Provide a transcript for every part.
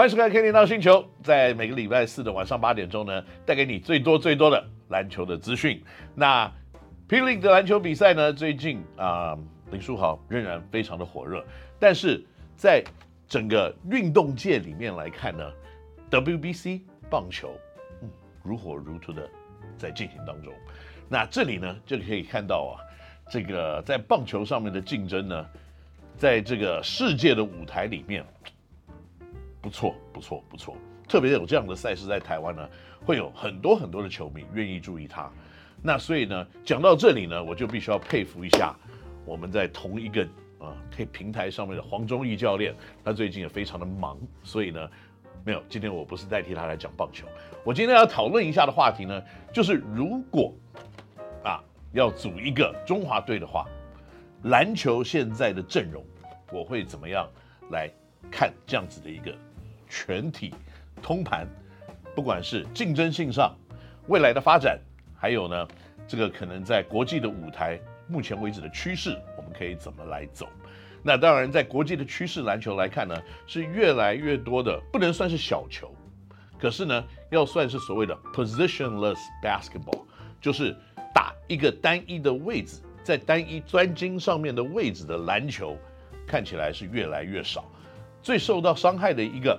欢迎收看《Kenny NOW 星球》，在每个礼拜四的晚上八点钟呢，带给你最多最多的篮球的资讯。那 P. League 的篮球比赛呢，最近啊、林书豪仍然非常的火热。但是在整个运动界里面来看呢，WBC 棒球嗯如火如荼的在进行当中。那这里呢就可以看到啊，这个在棒球上面的竞争呢，在这个世界的舞台里面。不错，不错，不错。特别有这样的赛事在台湾呢，会有很多很多的球迷愿意注意他。那所以呢，讲到这里呢，我就必须要佩服一下我们在同一个啊，可以平台上面的黄忠义教练。他最近也非常的忙，所以呢，没有。今天我不是代替他来讲棒球。我今天要讨论一下的话题呢，就是如果啊要组一个中华队的话，篮球现在的阵容，我会怎么样来看这样子的一个。全体通盘，不管是竞争性上，未来的发展，还有呢，这个可能在国际的舞台，目前为止的趋势，我们可以怎么来走？那当然，在国际的趋势篮球来看呢，是越来越多的，不能算是小球，可是呢，要算是所谓的 positionless basketball，就是打一个单一的位置，在单一专精上面的位置的篮球，看起来是越来越少，最受到伤害的一个。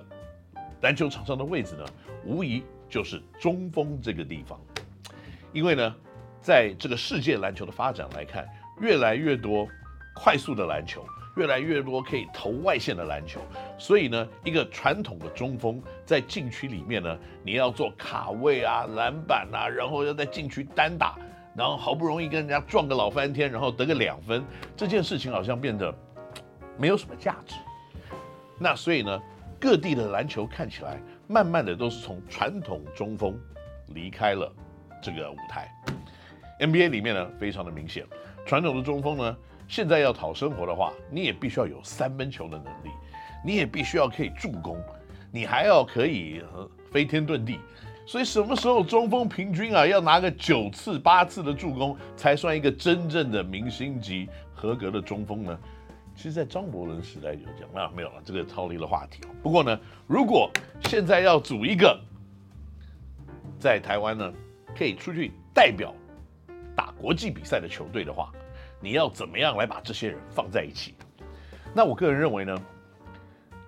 篮球场上的位置呢，无疑就是中锋这个地方，因为呢，在这个世界篮球的发展来看，越来越多快速的篮球，越来越多可以投外线的篮球，所以呢，一个传统的中锋在禁区里面呢，你要做卡位啊、篮板啊，然后要在禁区单打，然后好不容易跟人家撞个老翻天，然后得个两分，这件事情好像变得没有什么价值。那所以呢，各地的篮球看起来，慢慢的都是从传统中锋离开了这个舞台。NBA 里面呢，非常的明显，传统的中锋呢，现在要讨生活的话，你也必须要有三分球的能力，你也必须要可以助攻，你还要可以飞天遁地。所以什么时候中锋平均啊要拿个九次八次的助攻，才算一个真正的明星级合格的中锋呢？其实，在张伯伦时代就讲，那没有了，这个超离了话题。不过呢，如果现在要组一个在台湾呢，可以出去代表打国际比赛的球队的话，你要怎么样来把这些人放在一起？那我个人认为呢，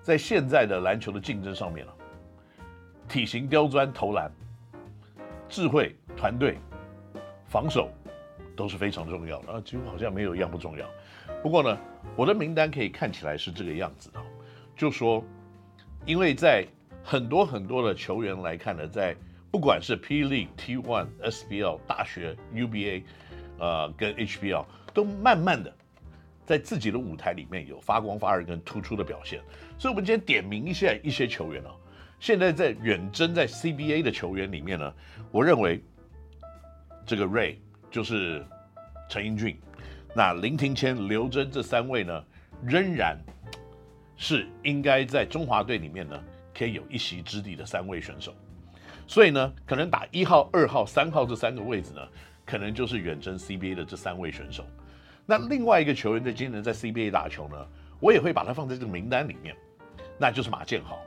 在现在的篮球的竞争上面啊，体型刁钻、投篮、智慧、团队、防守都是非常重要的啊，几乎好像没有一样不重要。不过呢，我的名单可以看起来是这个样子的，就说，因为在很多很多的球员来看呢，在不管是 P League、T1、SBL、大学、UBA，呃，跟 HBL 都慢慢的在自己的舞台里面有发光发热跟突出的表现。所以，我们今天点名一下一些球员啊，现在在远征在 CBA 的球员里面呢，我认为这个 Ray 就是陈英俊。那林庭谦、刘铮这三位呢，仍然是应该在中华队里面呢，可以有一席之地的三位选手。所以呢，可能打一号、二号、三号这三个位置呢，可能就是远征 CBA 的这三位选手。那另外一个球员在今年在 CBA 打球呢，我也会把他放在这个名单里面，那就是马建豪。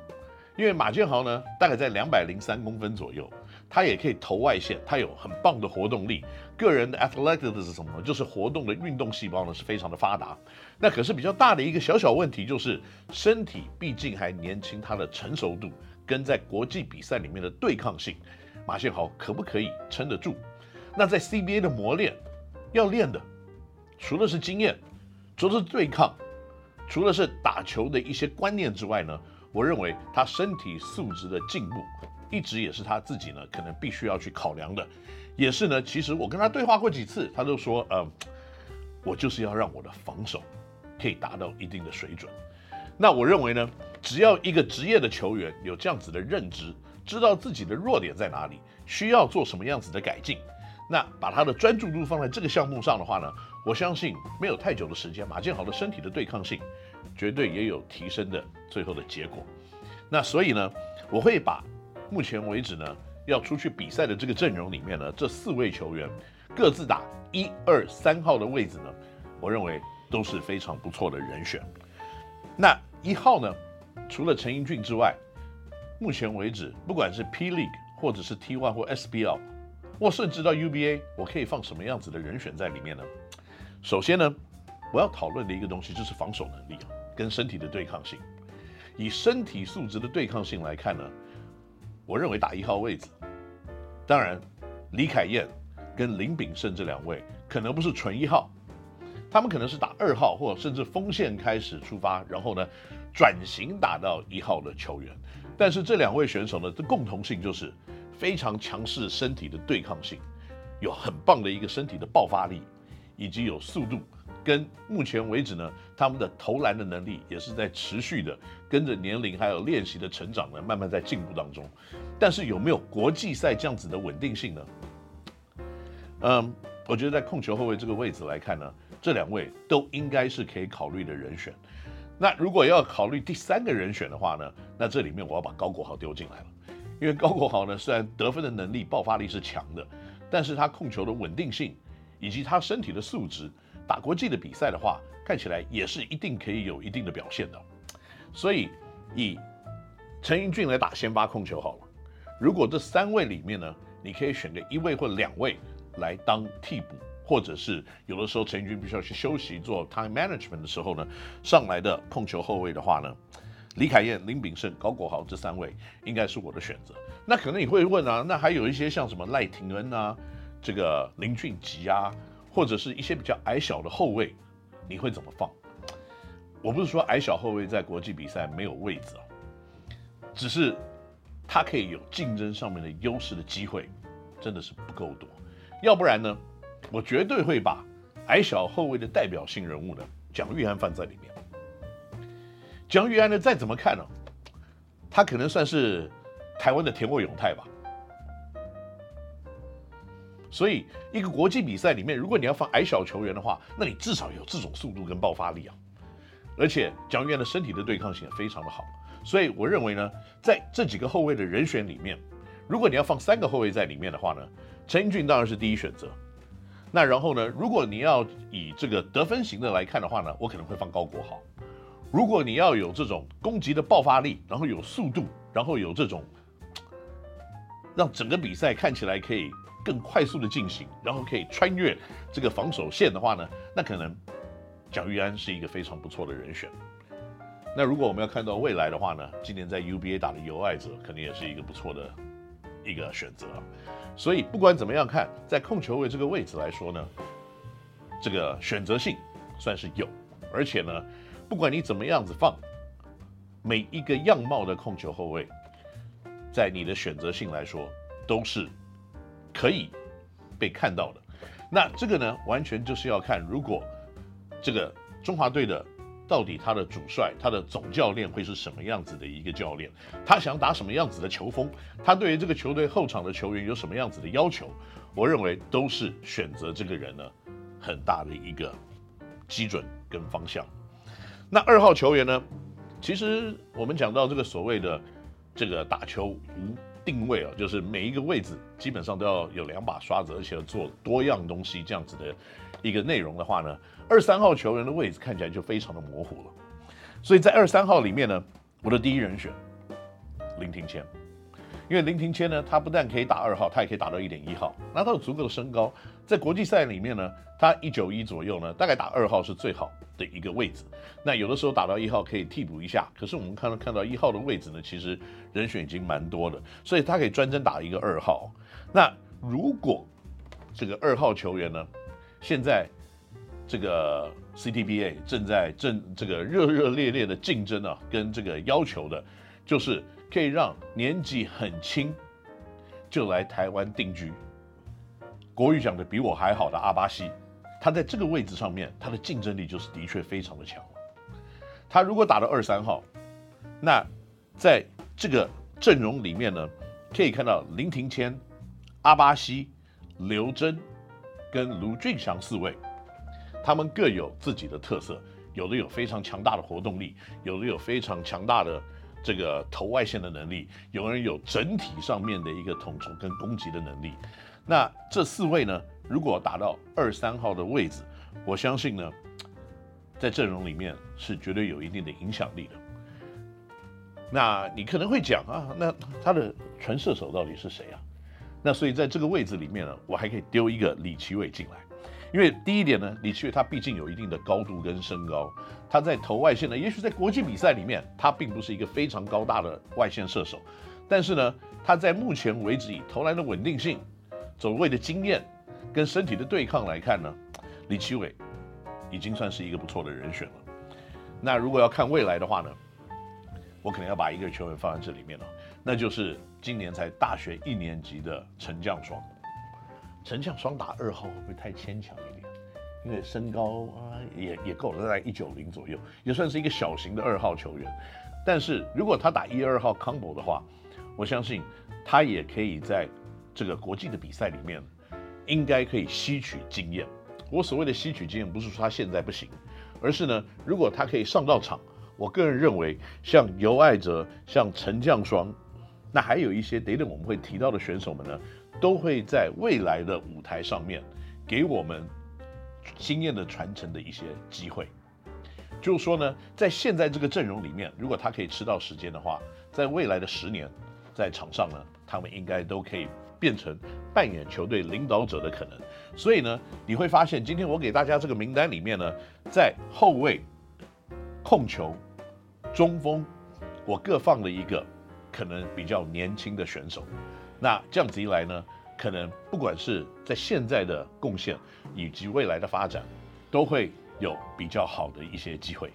因为马建豪呢，大概在两百零三公分左右。他也可以投外线，他有很棒的活动力，个人的 athletics 是什么？就是活动的运动细胞呢是非常的发达。那可是比较大的一个小小问题，就是身体毕竟还年轻，他的成熟度跟在国际比赛里面的对抗性，马建豪可不可以撑得住？那在 CBA 的磨练要练的，除了是经验，除了是对抗，除了是打球的一些观念之外呢，我认为他身体素质的进步。一直也是他自己呢，可能必须要去考量的，也是呢。其实我跟他对话过几次，他都说，呃，我就是要让我的防守可以达到一定的水准。那我认为呢，只要一个职业的球员有这样子的认知，知道自己的弱点在哪里，需要做什么样子的改进，那把他的专注度放在这个项目上的话呢，我相信没有太久的时间，马建豪的身体的对抗性绝对也有提升的最后的结果。那所以呢，我会把。目前为止呢，要出去比赛的这个阵容里面呢，这四位球员各自打一二三号的位置呢，我认为都是非常不错的人选。那一号呢，除了陈英俊之外，目前为止，不管是 P League 或者是 T1 或 SBL，或甚至到 UBA，我可以放什么样子的人选在里面呢？首先呢，我要讨论的一个东西就是防守能力啊，跟身体的对抗性。以身体素质的对抗性来看呢，我认为打一号位置，当然李凯燕跟林炳胜这两位可能不是纯一号，他们可能是打二号或甚至锋线开始出发，然后呢转型打到一号的球员。但是这两位选手呢的共同性就是非常强势身体的对抗性，有很棒的一个身体的爆发力，以及有速度。跟目前为止呢，他们的投篮的能力也是在持续的跟着年龄还有练习的成长呢，慢慢在进步当中。但是有没有国际赛这样子的稳定性呢？嗯，我觉得在控球后卫这个位置来看呢，这两位都应该是可以考虑的人选。那如果要考虑第三个人选的话呢，那这里面我要把高国豪丢进来了，因为高国豪呢虽然得分的能力、爆发力是强的，但是他控球的稳定性以及他身体的素质。打国际的比赛的话，看起来也是一定可以有一定的表现的。所以以陈英俊来打先发控球好了。如果这三位里面呢，你可以选个一位或两位来当替补，或者是有的时候陈英俊必须要去休息做 time management 的时候呢，上来的控球后卫的话呢，李凯燕、林炳胜、高国豪这三位应该是我的选择。那可能你会问啊，那还有一些像什么赖廷恩啊，这个林俊吉啊。或者是一些比较矮小的后卫，你会怎么放？我不是说矮小后卫在国际比赛没有位置啊，只是他可以有竞争上面的优势的机会，真的是不够多。要不然呢，我绝对会把矮小后卫的代表性人物呢，蒋玉安放在里面。蒋玉安呢，再怎么看呢，他可能算是台湾的田沃永泰吧。所以，一个国际比赛里面，如果你要放矮小球员的话，那你至少有这种速度跟爆发力啊。而且蒋淯安的身体的对抗性也非常的好。所以我认为呢，在这几个后卫的人选里面，如果你要放三个后卫在里面的话呢，陈英俊当然是第一选择。那然后呢，如果你要以这个得分型的来看的话呢，我可能会放高国豪。如果你要有这种攻击的爆发力，然后有速度，然后有这种让整个比赛看起来可以。更快速的进行，然后可以穿越这个防守线的话呢，那可能蒋玉安是一个非常不错的人选。那如果我们要看到未来的话呢，今年在 UBA 打的尤爱者肯定也是一个不错的一个选择。所以不管怎么样看，在控球位这个位置来说呢，这个选择性算是有，而且呢，不管你怎么样子放，每一个样貌的控球后卫，在你的选择性来说都是。可以被看到的，那这个呢，完全就是要看，如果这个中华队的到底他的主帅、他的总教练会是什么样子的一个教练，他想打什么样子的球风，他对于这个球队后场的球员有什么样子的要求，我认为都是选择这个人呢很大的一个基准跟方向。那二号球员呢，其实我们讲到这个所谓的这个打球无。定位啊，就是每一个位置基本上都要有两把刷子，而且要做多样东西这样子的一个内容的话呢，二三号球员的位置看起来就非常的模糊了。所以在二三号里面呢，我的第一人选林庭谦。因为林庭谦呢，他不但可以打二号，他也可以打到一点一号，那他有足够的身高，在国际赛里面呢，他一九一左右呢，大概打二号是最好的一个位置。那有的时候打到一号可以替补一下，可是我们看到看到一号的位置呢，其实人选已经蛮多的，所以他可以专针打一个二号。那如果这个二号球员呢，现在这个 CTBA 正在正这个热热烈烈的竞争啊，跟这个要求的，就是。可以让年纪很轻就来台湾定居，国语讲的比我还好的阿巴西，他在这个位置上面，他的竞争力就是的确非常的强。他如果打了二三号，那在这个阵容里面呢，可以看到林庭谦、阿巴西、刘铮跟卢俊翔四位，他们各有自己的特色，有的有非常强大的活动力，有的有非常强大的。这个投外线的能力，有人有整体上面的一个统筹跟攻击的能力。那这四位呢，如果打到二三号的位置，我相信呢，在阵容里面是绝对有一定的影响力的。那你可能会讲啊，那他的纯射手到底是谁啊？那所以在这个位置里面呢，我还可以丢一个李奇伟进来，因为第一点呢，李奇伟他毕竟有一定的高度跟身高，他在投外线呢，也许在国际比赛里面，他并不是一个非常高大的外线射手，但是呢，他在目前为止以投篮的稳定性、走位的经验跟身体的对抗来看呢，李奇伟已经算是一个不错的人选了。那如果要看未来的话呢，我可能要把一个球员放在这里面了，那就是今年才大学一年级的陈将双。陈将双打二号会不会太牵强一点？因为身高啊也也够了，大概一九零左右，也算是一个小型的二号球员。但是如果他打一二号 combo 的话，我相信他也可以在这个国际的比赛里面，应该可以吸取经验。我所谓的吸取经验，不是说他现在不行，而是呢，如果他可以上到场。我个人认为，像尤爱哲、像陈将双，那还有一些等等我们会提到的选手们呢，都会在未来的舞台上面给我们经验的传承的一些机会。就是说呢，在现在这个阵容里面，如果他可以吃到时间的话，在未来的十年，在场上呢，他们应该都可以变成扮演球队领导者的可能。所以呢，你会发现今天我给大家这个名单里面呢，在后卫、控球。中锋，我各放了一个可能比较年轻的选手，那这样子一来呢，可能不管是在现在的贡献以及未来的发展，都会有比较好的一些机会。